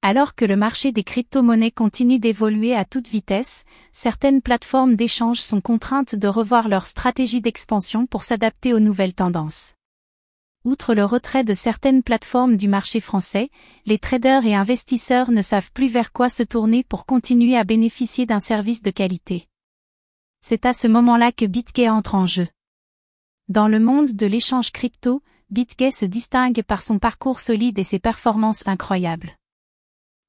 Alors que le marché des crypto-monnaies continue d'évoluer à toute vitesse, certaines plateformes d'échange sont contraintes de revoir leur stratégie d'expansion pour s'adapter aux nouvelles tendances. Outre le retrait de certaines plateformes du marché français, les traders et investisseurs ne savent plus vers quoi se tourner pour continuer à bénéficier d'un service de qualité. C'est à ce moment-là que BitGay entre en jeu. Dans le monde de l'échange crypto, BitGay se distingue par son parcours solide et ses performances incroyables.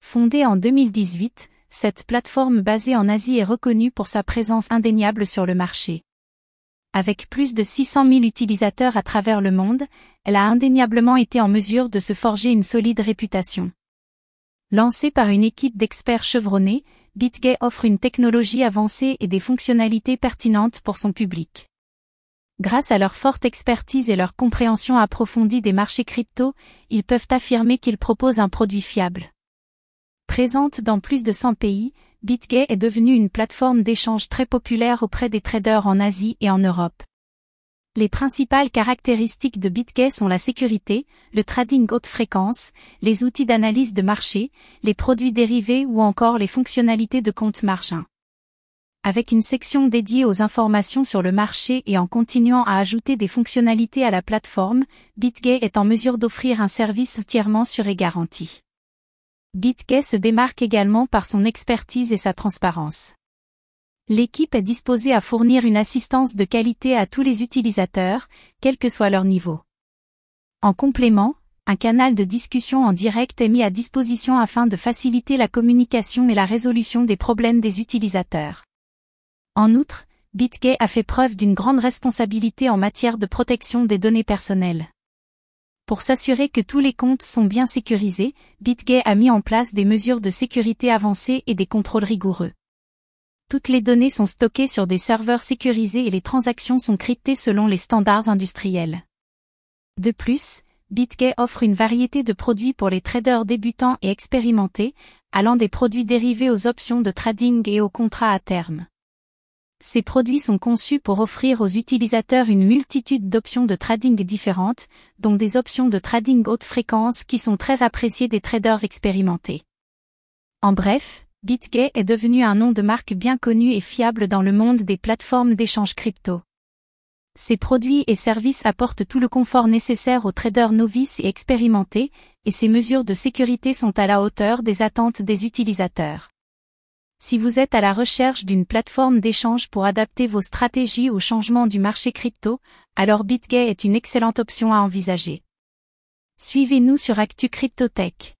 Fondée en 2018, cette plateforme basée en Asie est reconnue pour sa présence indéniable sur le marché. Avec plus de 600 000 utilisateurs à travers le monde, elle a indéniablement été en mesure de se forger une solide réputation. Lancée par une équipe d'experts chevronnés, BitGay offre une technologie avancée et des fonctionnalités pertinentes pour son public. Grâce à leur forte expertise et leur compréhension approfondie des marchés crypto, ils peuvent affirmer qu'ils proposent un produit fiable. Présente dans plus de 100 pays, BitGay est devenue une plateforme d'échange très populaire auprès des traders en Asie et en Europe. Les principales caractéristiques de BitGay sont la sécurité, le trading haute fréquence, les outils d'analyse de marché, les produits dérivés ou encore les fonctionnalités de compte margin. Avec une section dédiée aux informations sur le marché et en continuant à ajouter des fonctionnalités à la plateforme, BitGay est en mesure d'offrir un service entièrement sûr et garanti. BitGay se démarque également par son expertise et sa transparence. L'équipe est disposée à fournir une assistance de qualité à tous les utilisateurs, quel que soit leur niveau. En complément, un canal de discussion en direct est mis à disposition afin de faciliter la communication et la résolution des problèmes des utilisateurs. En outre, BitGay a fait preuve d'une grande responsabilité en matière de protection des données personnelles. Pour s'assurer que tous les comptes sont bien sécurisés, BitGay a mis en place des mesures de sécurité avancées et des contrôles rigoureux. Toutes les données sont stockées sur des serveurs sécurisés et les transactions sont cryptées selon les standards industriels. De plus, BitGay offre une variété de produits pour les traders débutants et expérimentés, allant des produits dérivés aux options de trading et aux contrats à terme. Ces produits sont conçus pour offrir aux utilisateurs une multitude d'options de trading différentes, dont des options de trading haute fréquence qui sont très appréciées des traders expérimentés. En bref, BitGay est devenu un nom de marque bien connu et fiable dans le monde des plateformes d'échange crypto. Ces produits et services apportent tout le confort nécessaire aux traders novices et expérimentés, et ces mesures de sécurité sont à la hauteur des attentes des utilisateurs. Si vous êtes à la recherche d'une plateforme d'échange pour adapter vos stratégies au changement du marché crypto, alors BitGay est une excellente option à envisager. Suivez-nous sur Actu Cryptotech.